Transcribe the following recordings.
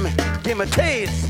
Give me, give me taste.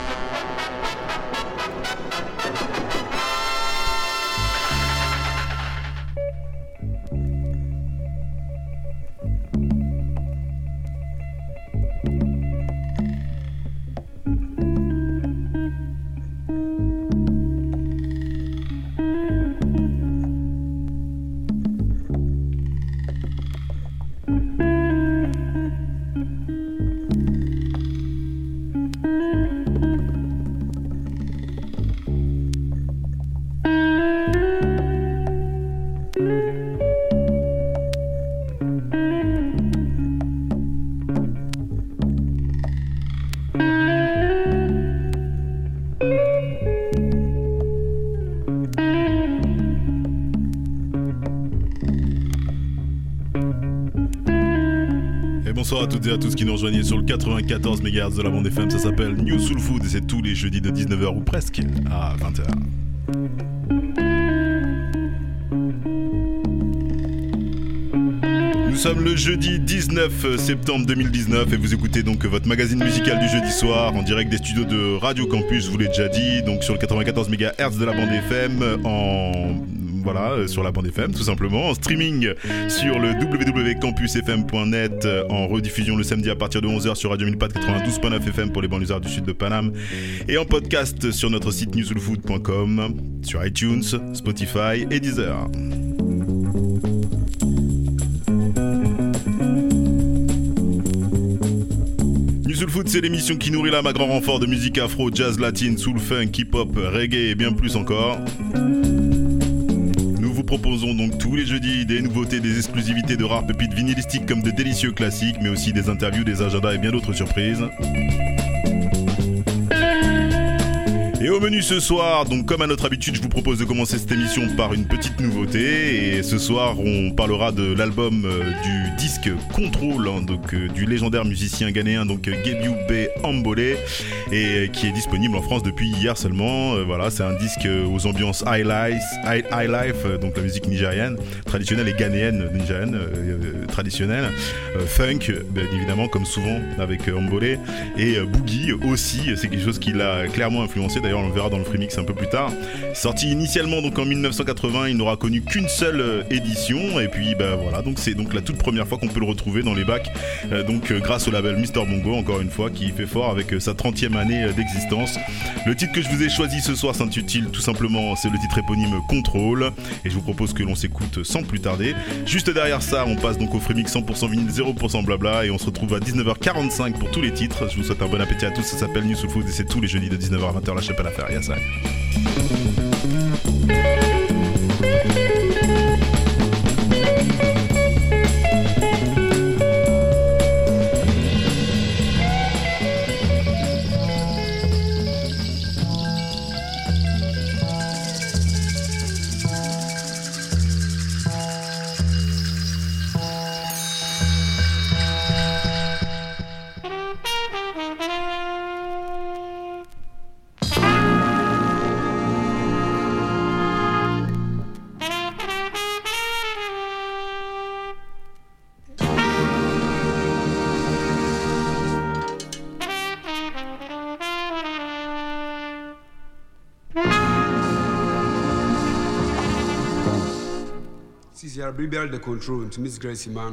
Toutes et à tous qui nous rejoignent sur le 94 MHz de la bande FM. Ça s'appelle New Soul Food et c'est tous les jeudis de 19h ou presque à 20h. Nous sommes le jeudi 19 septembre 2019 et vous écoutez donc votre magazine musical du jeudi soir en direct des studios de Radio Campus, je vous l'ai déjà dit, donc sur le 94 MHz de la bande FM en voilà, euh, sur la bande FM tout simplement, en streaming sur le www.campusfm.net, euh, en rediffusion le samedi à partir de 11h sur Radio 1004 92.9 FM pour les banlieusards du sud de Paname, et en podcast sur notre site newsoulfood.com, sur iTunes, Spotify et Deezer. Soul Food, c'est l'émission qui nourrit l'âme à grand renfort de musique afro, jazz, latine, soul, funk, hip-hop, reggae et bien plus encore. Proposons donc tous les jeudis des nouveautés, des exclusivités de rare pépites vinylistiques comme de délicieux classiques, mais aussi des interviews, des agendas et bien d'autres surprises. Et au menu ce soir, donc comme à notre habitude, je vous propose de commencer cette émission par une petite nouveauté. Et ce soir, on parlera de l'album euh, du disque Control, hein, donc euh, du légendaire musicien ghanéen donc Gebiou B Ambolé, et qui est disponible en France depuis hier seulement. Euh, voilà, c'est un disque aux ambiances high life, high, high life donc la musique nigérienne traditionnelle et ghanéenne nigérienne traditionnelle, funk bien évidemment comme souvent avec Ambolé et boogie aussi. C'est quelque chose qui l'a clairement influencé on le verra dans le free mix un peu plus tard. Sorti initialement donc en 1980, il n'aura connu qu'une seule euh, édition et puis bah voilà, donc c'est donc la toute première fois qu'on peut le retrouver dans les bacs euh, donc euh, grâce au label Mister Bongo encore une fois qui fait fort avec sa 30e année d'existence. Le titre que je vous ai choisi ce soir s'intitule tout simplement, c'est le titre éponyme Contrôle et je vous propose que l'on s'écoute sans plus tarder. Juste derrière ça, on passe donc au free mix 100% vinyle 0% blabla et on se retrouve à 19h45 pour tous les titres. Je vous souhaite un bon appétit à tous, ça s'appelle New Soul Food et c'est tous les jeudis de 19h à 20h la à faire, il y biribiara the control nti miss grace ma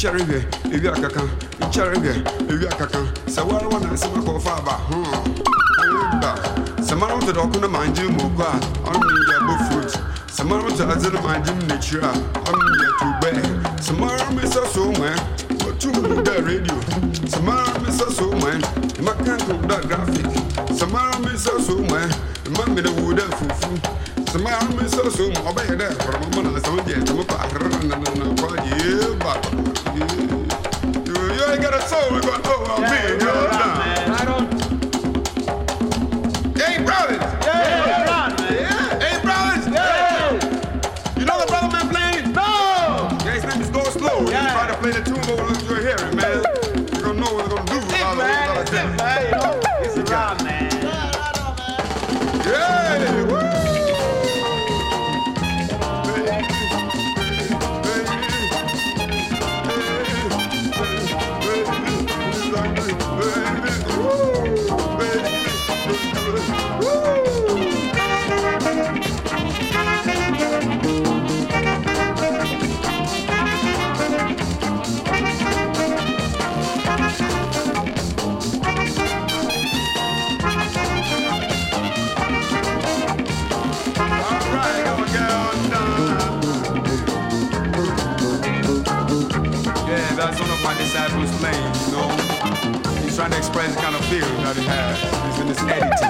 nkyɛre hwɛ ewi akaka nkyɛre hwɛ ewi akaka sɛ wɔre wɔ nansɛm akɔfa aba ho ba. Sɛ mara wo tɔdɔ ɔko no mangye mu ɔkɔ a ɔno yɛ abɔ fruit. Sɛ mara wo tɔdɔ adze no mangye mu n'akyiri a ɔno ne yɛ tubɛ sɛ mara me sɛ so mɛ wɔtum no da radio. Sɛ mara me sɛ so mɛ maka nko da graphic. Sɛ mara me sɛ so mɛ ma mene wo dɛ fufu sɛ mara me sɛ so mɛ ɔbɛyɛ dɛ kɔrɔmɔ mɔ na 最 可 feel, not it has. in this attitude.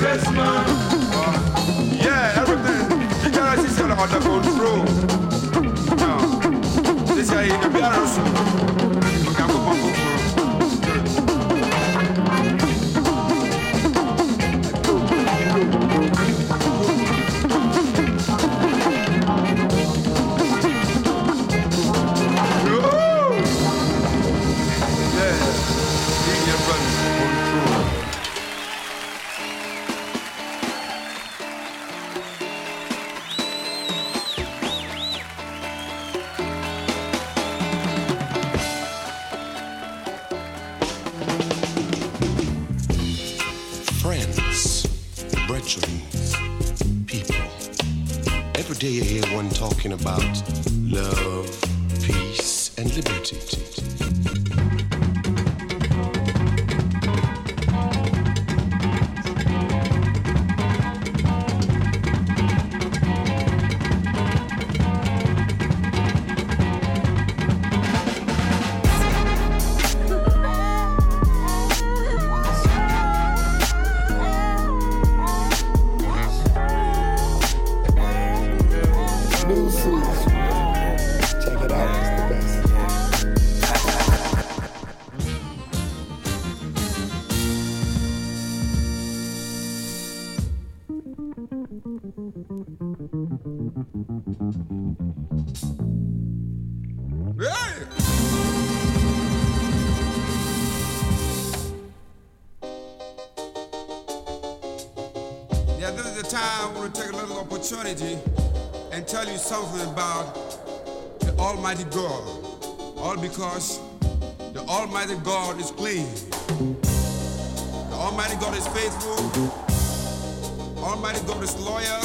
Yes. Yeah, everything. You gonna see something under control. Yeah. This guy, in the be God. All because the Almighty God is clean. The Almighty God is faithful. Almighty God is loyal.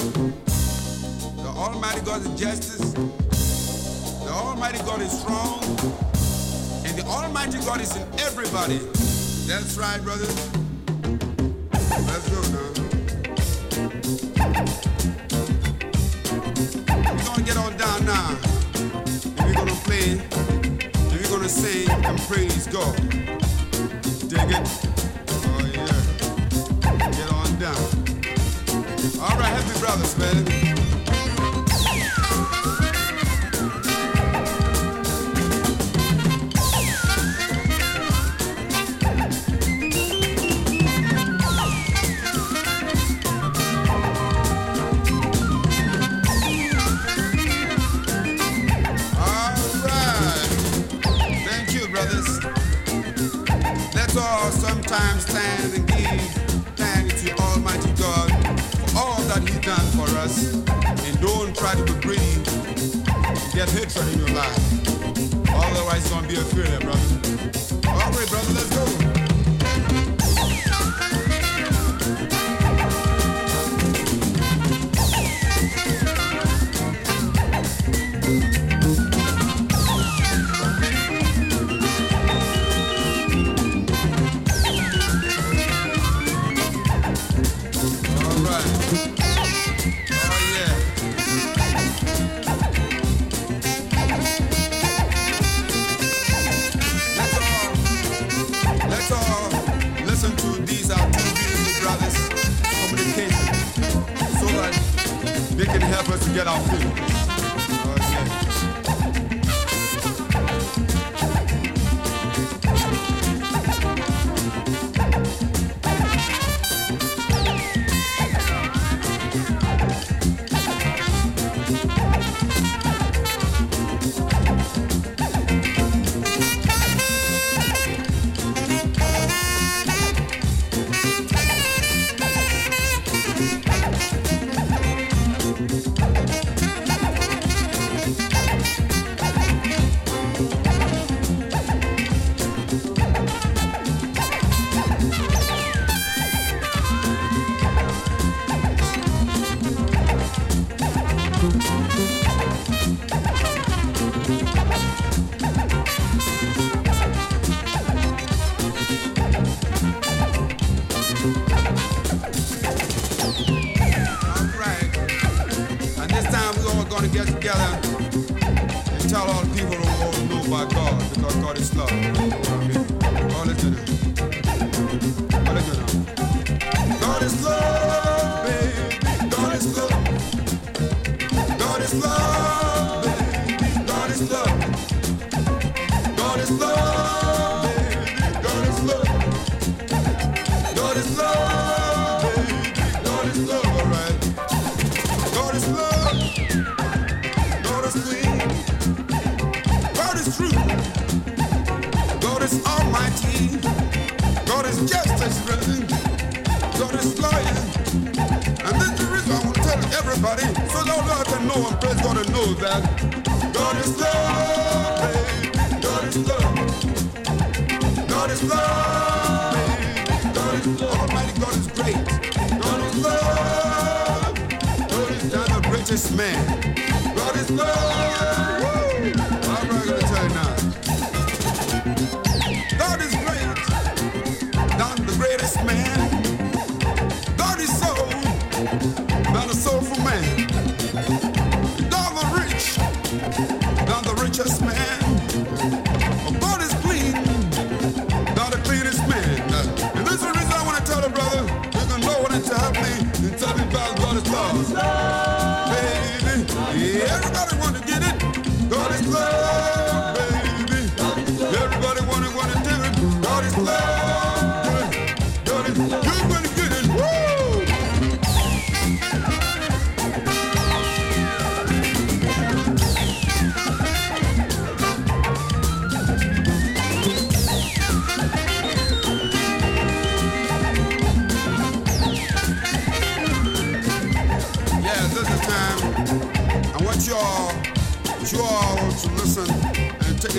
The Almighty God is justice. The Almighty God is strong. And the Almighty God is in everybody. That's right, brothers. Let's go. if you're gonna sing and praise God, dig it? Oh yeah. Get on down. All right, happy brothers, man. concerning your life. Otherwise, don't be afraid, brother. All right, brother, let's go.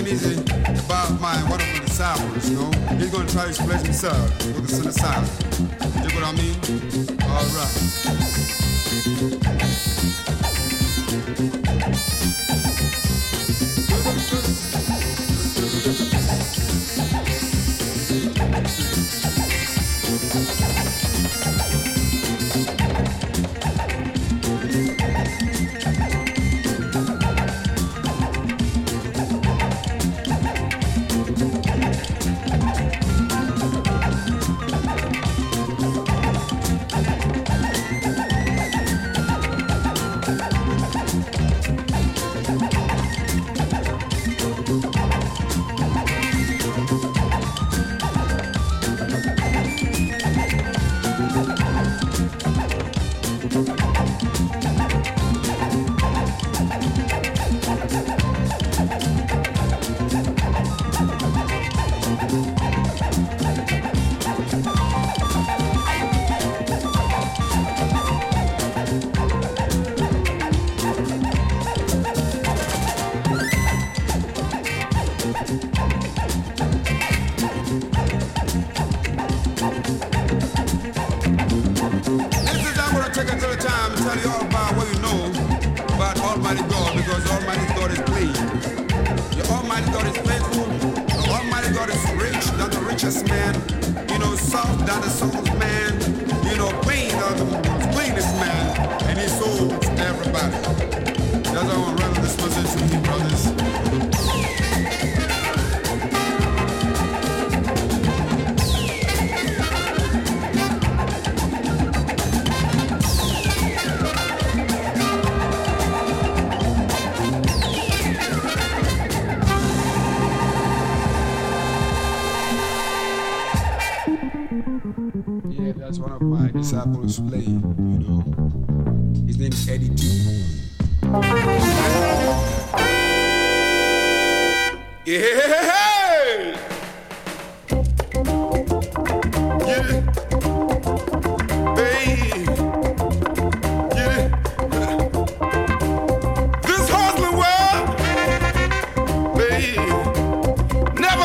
anything about my wonderful disciples, you know. He's gonna try to express himself with the psilocybin. You know what I mean? All right.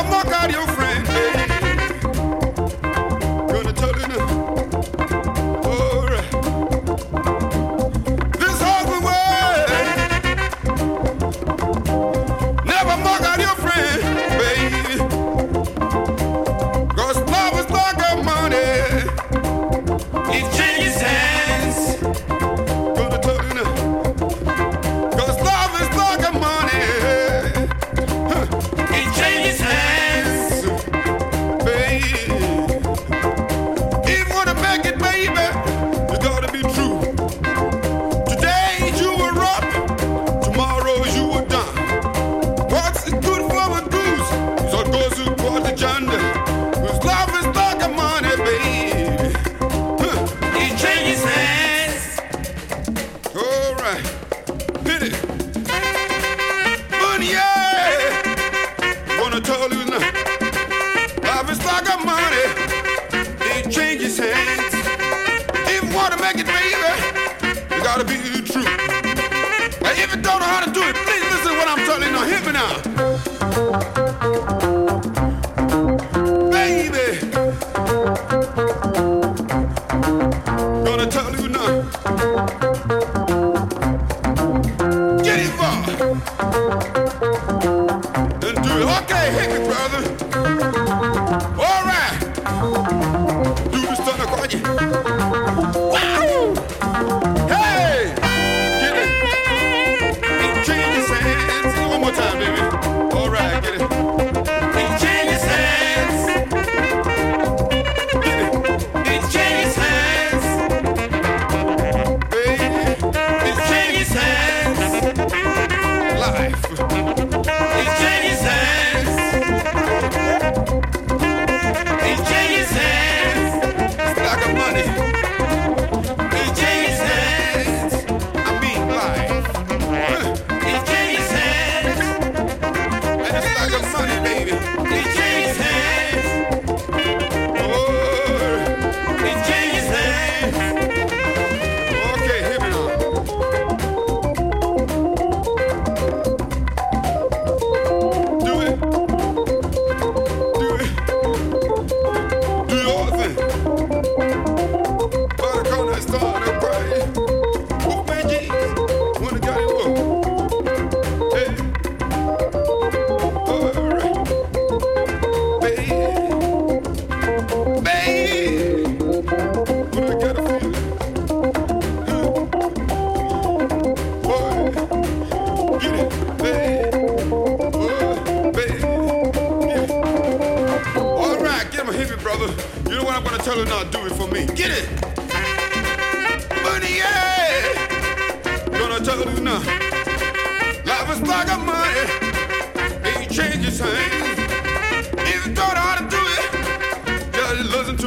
up, go carry your friend.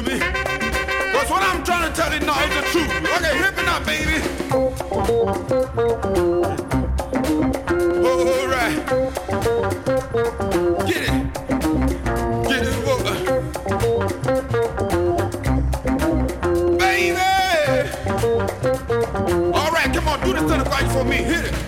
Me. That's what I'm trying to tell you now is the truth. Okay, hit me now, baby. All right. Get it. Get it, boy. Baby. All right, come on, do this thing right for me. Hit it.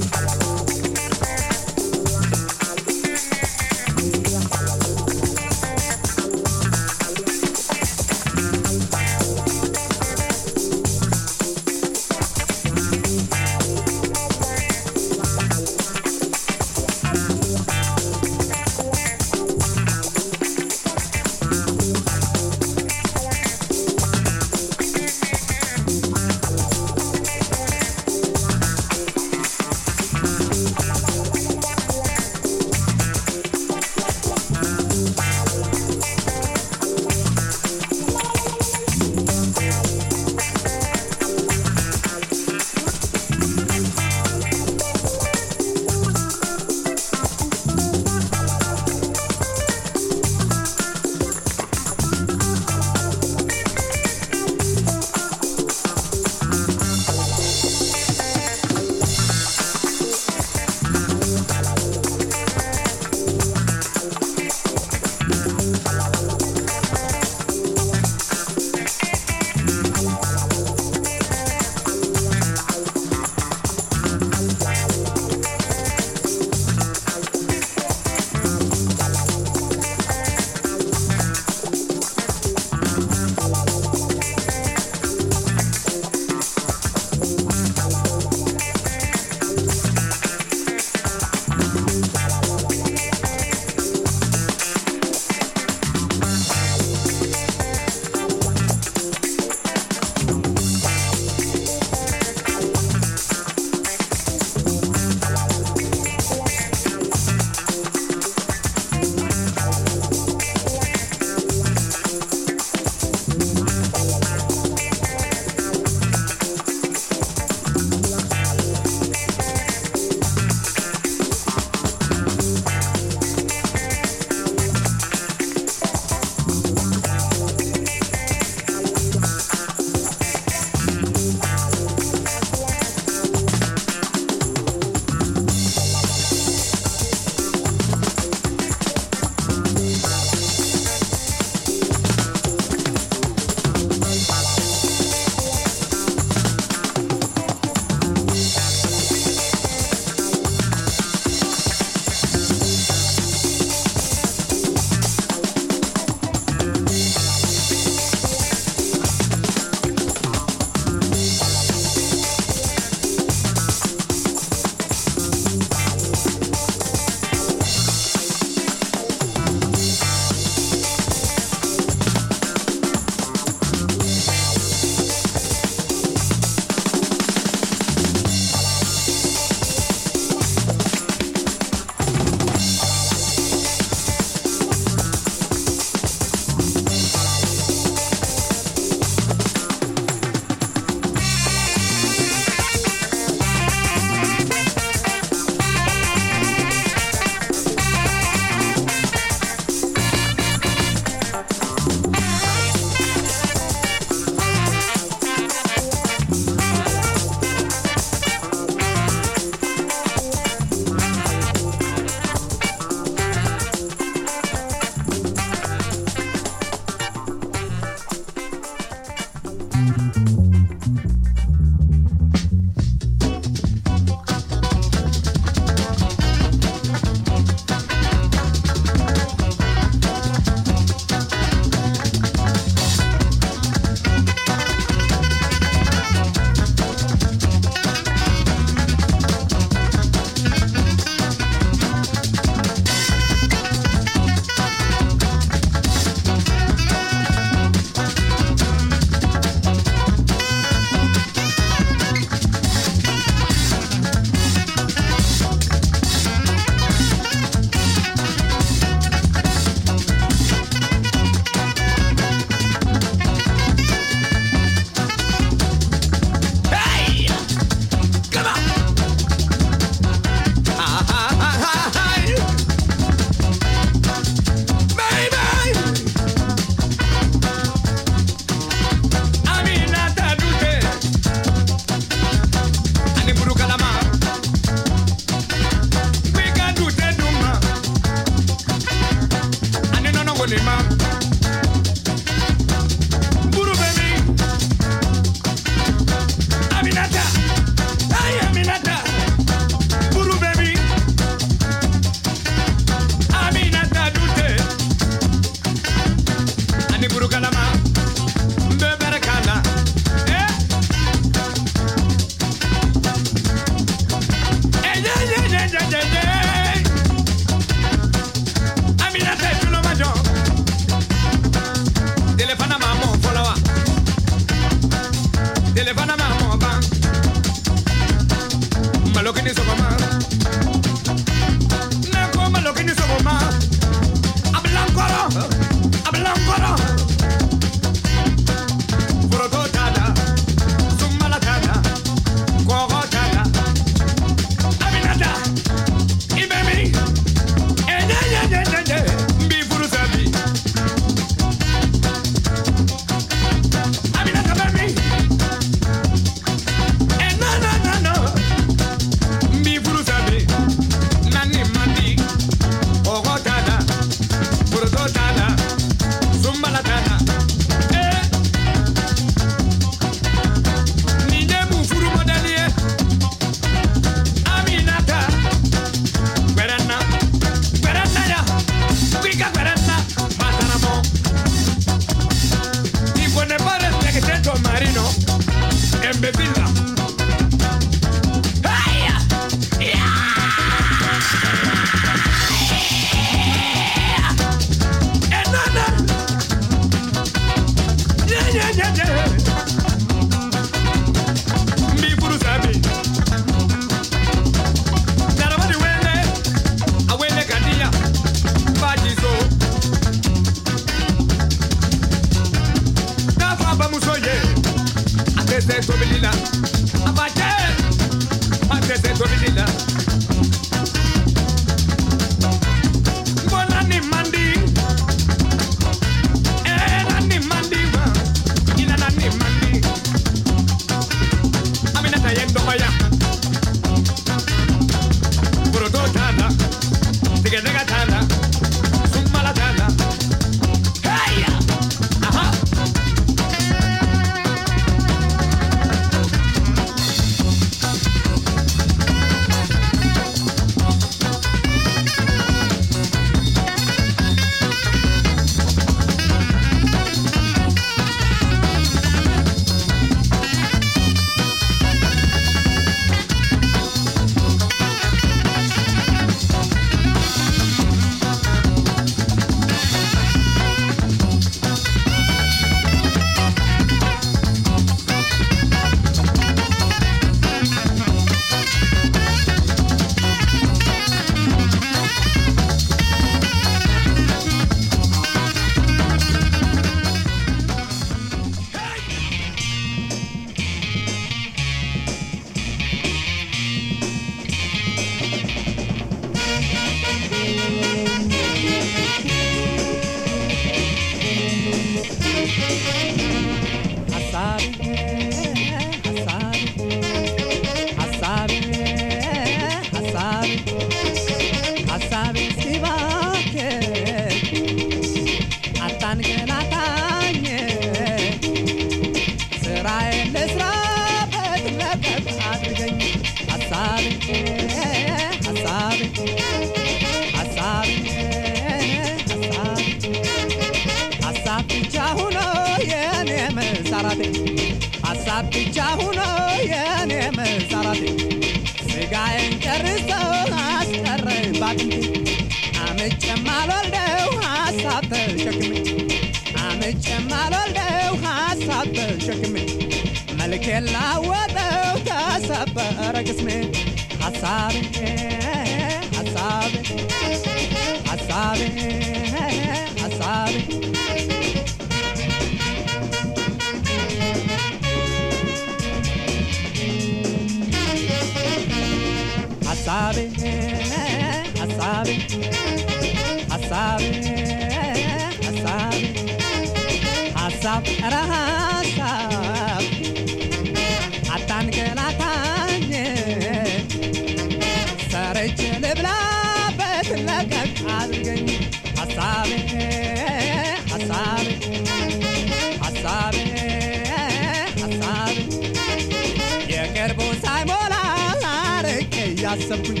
እያሰብኩኝ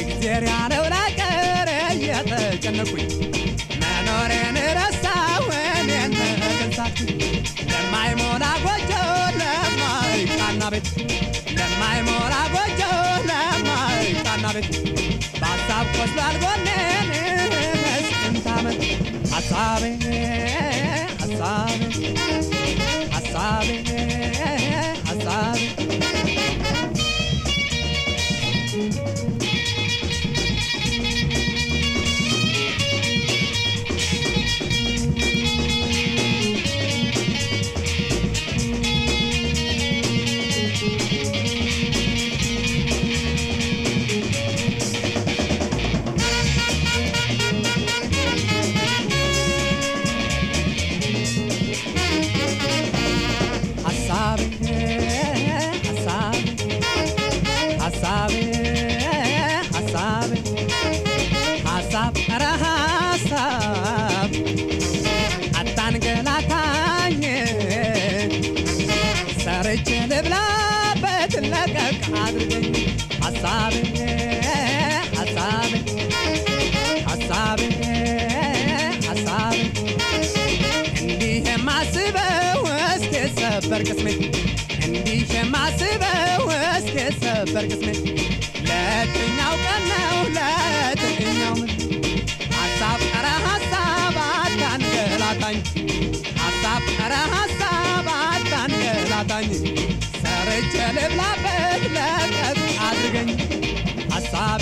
እግዜር ያለው ላቀር እየተጨነኩኝ መኖሬን ረሳሁ እኔን መገንሳትኩኝ ለማይሞላ ጎጆ ለማይቃና ቤት ለማይሞላ ጎጆ ለማይቃና ቤት በሀሳብ ቆስሏል ጎኔን ስንት ዓመት ሀሳቤ ሀሳቤ ሀሳቤ ሀሳቤ ሰበር ቅስሜ እንዲህ የማስበው እስኪ ሰበር ቅስሜ ለየትኛው ቀን ነው? ለየትኛው ምን ሀሳብ ኧረ ሀሳብ አታንገላታኝ ሀሳብ ኧረ ሀሳብ አታንገላታኝ ሰርቼ ልብላበት ለቀቅ አድርገኝ። ሀሳቤ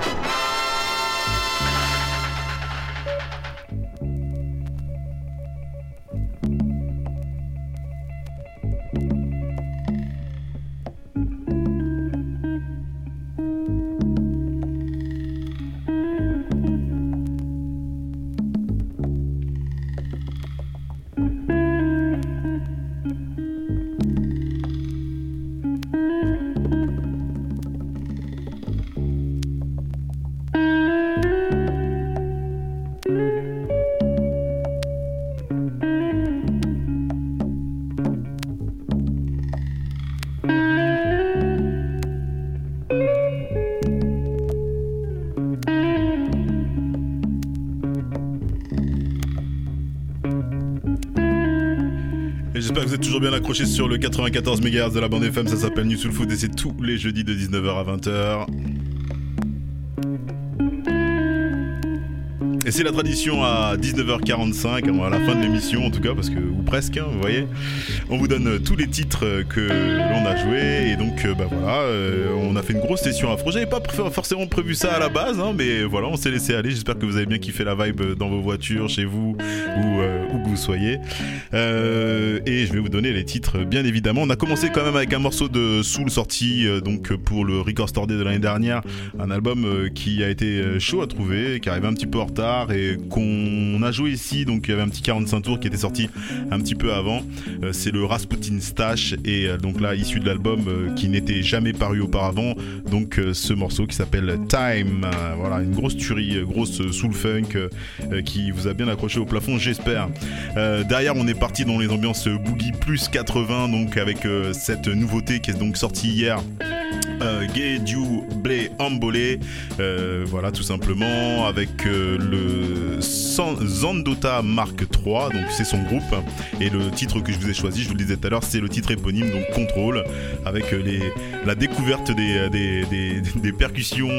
Vous êtes toujours bien accrochés sur le 94 MHz de la bande FM. Ça s'appelle New Soul Food et c'est tous les jeudis de 19h à 20h. C'est la tradition à 19h45, à la fin de l'émission en tout cas, parce que ou presque, hein, vous voyez. On vous donne tous les titres que l'on a joués et donc bah voilà, on a fait une grosse session afro. J'avais pas forcément prévu ça à la base, hein, mais voilà, on s'est laissé aller. J'espère que vous avez bien kiffé la vibe dans vos voitures, chez vous ou où que vous soyez. et je vais vous donner les titres bien évidemment. On a commencé quand même avec un morceau de Soul sorti donc pour le Record Store Day de l'année dernière, un album qui a été chaud à trouver, qui arrivait un petit peu en retard et qu'on a joué ici. Donc il y avait un petit 45 tours qui était sorti un petit peu avant. Euh, c'est le Rasputin Stash et euh, donc là issu de l'album euh, qui n'était jamais paru auparavant. Donc ce morceau qui s'appelle Time. voilà une grosse tuerie, grosse soul funk qui vous a bien accroché au plafond, j'espère. derrière on est parti dans les ambiances boogie plus 80 donc avec cette nouveauté qui est donc sortie hier. Euh, Gay Du Blé Ambolé, euh, voilà tout simplement avec euh, le Zandota Mark III, donc c'est son groupe. Et le titre que je vous ai choisi, je vous le disais tout à l'heure, c'est le titre éponyme donc Contrôle avec les, la découverte des, des, percussions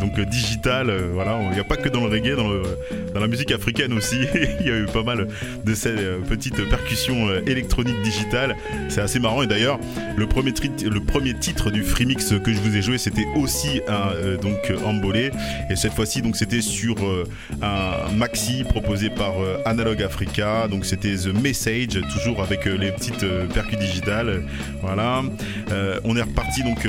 donc digitales, voilà, il n'y a pas que dans le reggae, dans, la musique africaine aussi, il y a eu pas mal de ces petites percussions électroniques digitales, c'est assez marrant. Et d'ailleurs le premier, le premier titre du Freemix que je vous ai joué, c'était aussi un euh, donc embolé. Et cette fois-ci, donc c'était sur euh, un maxi proposé par euh, Analog Africa. Donc c'était The Message, toujours avec les petites percus digitales. Voilà. on est reparti donc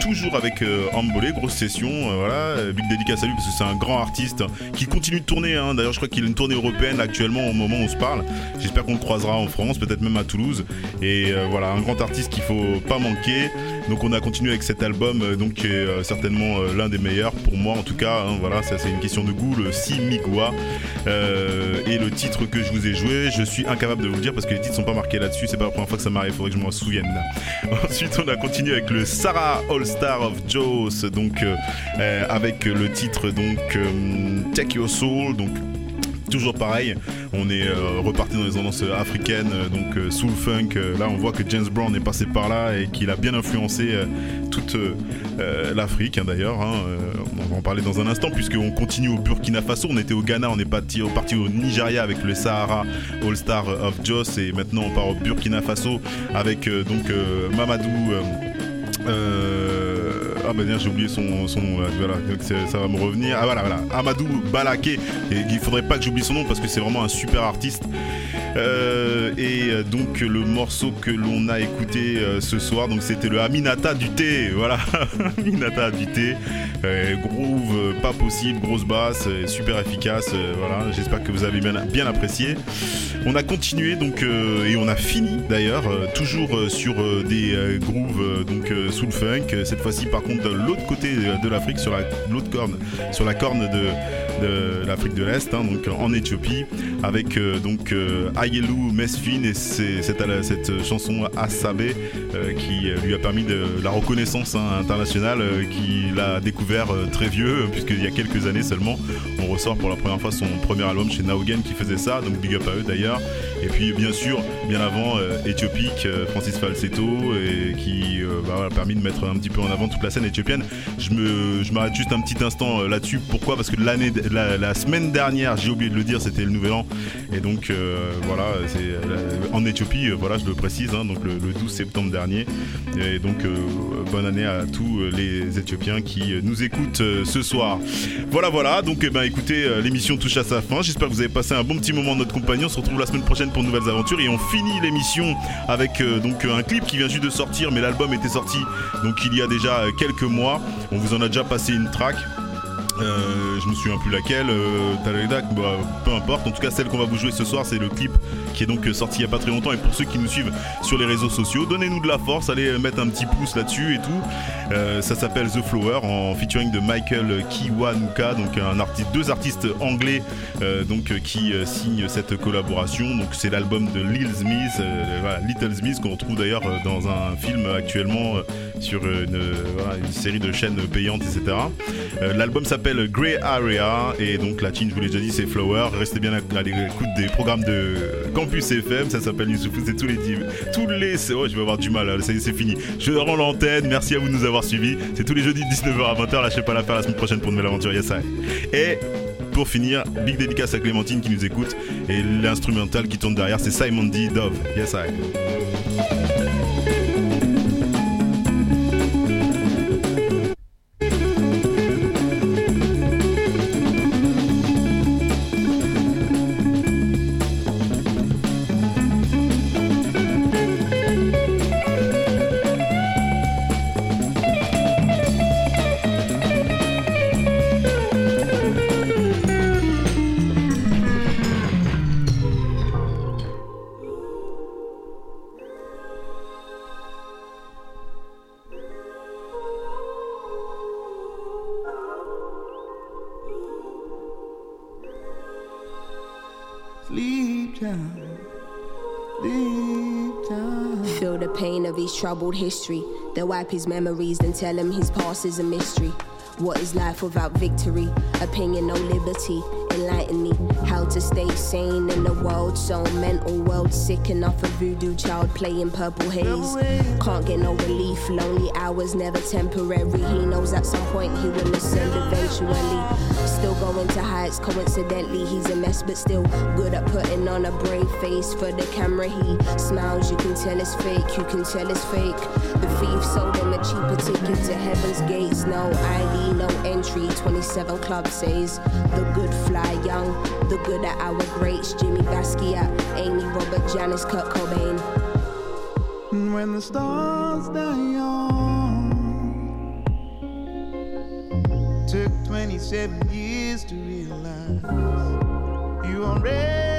toujours avec embolé, grosse session. voilà. Big dédicace à lui parce que c'est un grand artiste qui continue de tourner. Hein. D'ailleurs, je crois qu'il a une tournée européenne actuellement au moment où on se parle. J'espère qu'on le croisera en France, peut-être même à Toulouse. Et voilà, un grand artiste qu'il faut pas manquer. Donc on a continué avec cet album euh, donc qui est euh, certainement euh, l'un des meilleurs pour moi en tout cas. Hein, voilà, ça c'est une question de goût, le Si Migua. et le titre que je vous ai joué, je suis incapable de vous le dire parce que les titres sont pas marqués là-dessus. C'est pas la première fois que ça m'arrive, faudrait que je m'en souvienne. Ensuite, on a continué avec le Sarah All Star of Joes, donc avec le titre donc Take Your Soul, donc toujours pareil. On est euh, reparti dans les ambiances africaines, euh, donc euh, soul funk. là, on voit que James Brown est passé par là et qu'il a bien influencé toute l'Afrique, hein, d'ailleurs. Hein, on va en parler dans un instant, puisqu'on continue au Burkina Faso. On était au Ghana, on est parti, parti au Nigeria avec le Sahara All Star of Joss, et maintenant on part au Burkina Faso avec donc Mamadou. J'ai oublié son, nom là, voilà, ça va me revenir. Ah voilà, voilà, Amadou Balaké. Et il faudrait pas que j'oublie son nom parce que c'est vraiment un super artiste. Euh, et euh, donc le morceau que l'on a écouté euh, ce soir, donc c'était le Aminata du thé, voilà, Aminata du thé, groove pas possible, grosse basse, super efficace, voilà. J'espère que vous avez bien, apprécié. On a continué donc et on a fini d'ailleurs toujours sur des grooves donc soul funk. Cette fois-ci par contre de l'autre côté de l'Afrique sur la l'autre corne, sur la corne de de l'Afrique de l'Est, hein, donc en Éthiopie, avec euh, donc euh, Ayelou Mesfin et cette, chanson Asabé euh, qui lui a permis de la reconnaissance hein, internationale, qu'il a découvert très vieux, puisqu'il y a quelques années seulement, on ressort pour la première fois son premier album chez Naogen qui faisait ça, donc big up à eux d'ailleurs. Et puis bien sûr, bien avant, Éthiopique, Francis Falsetto, et qui bah, a permis de mettre un petit peu en avant toute la scène éthiopienne. Je me, je m'arrête juste un petit instant là-dessus. Pourquoi? Parce que l'année la, semaine dernière, j'ai oublié de le dire, c'était le Nouvel An. Et donc euh, voilà, c'est euh, en Éthiopie, euh, voilà, je le précise, hein, donc le, 12 septembre dernier. Et donc bonne année à tous les Éthiopiens qui nous écoutent ce soir. Voilà, voilà. Donc eh ben écoutez, l'émission touche à sa fin. J'espère que vous avez passé un bon petit moment de notre compagnie. On se retrouve la semaine prochaine pour nouvelles aventures et on finit l'émission avec donc un clip qui vient juste de sortir, mais l'album était sorti donc il y a déjà quelques mois. On vous en a déjà passé une track. Euh, je me souviens plus laquelle, euh, bah, peu importe. En tout cas, celle qu'on va vous jouer ce soir, c'est le clip qui est donc sorti il y a pas très longtemps. Et pour ceux qui nous suivent sur les réseaux sociaux, donnez-nous de la force, allez mettre un petit pouce là-dessus et tout. Euh, ça s'appelle The Flower en featuring de Michael Kiwanuka, donc deux artistes anglais euh, donc qui signent cette collaboration. Donc c'est l'album de Lil Smith, Little Smith qu'on retrouve d'ailleurs dans un film actuellement sur une, une, série de chaînes payantes, etc. L'album s'appelle Grey Area et donc la team je vous l'ai déjà dit c'est Flower restez bien à, l'écoute des programmes de Campus FM ça s'appelle Youssouf c'est tous les tous les oh je vais avoir du mal c'est fini je rends l'antenne merci à vous de nous avoir suivis c'est tous les jeudis 19h à 20h lâchez pas l'affaire la semaine prochaine pour une nouvelle aventure yes et pour finir, big dédicace à Clémentine qui nous écoute et l'instrumental qui tourne derrière, c'est Simon D. Dove. Yes, I. history. Then wipe his memories, then tell him his past is a mystery. What is life without victory? Opinion, no liberty. Enlighten me how to stay sane in the world so mental world sick enough a voodoo child playing purple haze. Can't get no relief, lonely hours never temporary. He knows at some point he will ascend eventually. Still going to heights, coincidentally he's a mess, but still good at putting on a brave face for the camera. He smiles, you can tell it's fake, you can tell it's fake. The thief sold him a cheaper ticket to heaven's gates. No ID, no entry. 27 Club says the good fly young, the good at our greats. Jimmy Basquiat, Amy, Robert, Janice, Kurt Cobain. When the stars die young, took 27 years to realize you already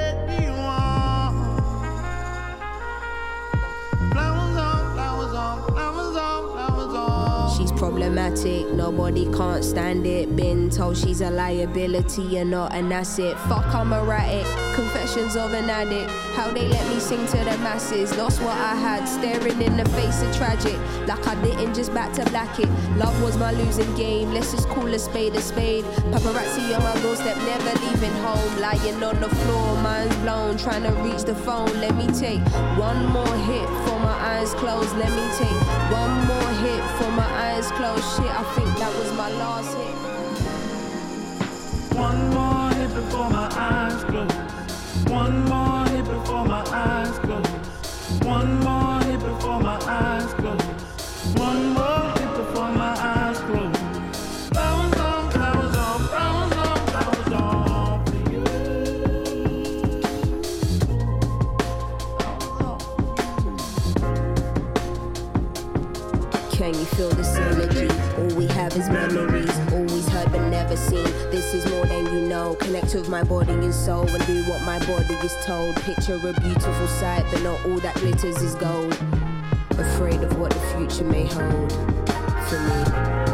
problematic, nobody can't stand it. Been told she's a liability and not an asset. Fuck, I'm erratic. Confessions of an addict. How they let me sing to the masses. Lost what I had, staring in the face of tragic. Like I didn't just back to black it. Love was my losing game. Let's just call a spade a spade. Paparazzi on my doorstep, never leaving home. Lying on the floor, mind's blown. Trying to reach the phone. Let me take one more hit for my eyes closed. Let me take one more hit for my eyes closed. Shit, I think that was my last hit. One more hit before my eyes close. One more hit before my eyes with my body and soul and do what my body is told. Picture a beautiful sight, but not all that glitters is gold. Afraid of what the future may hold for me.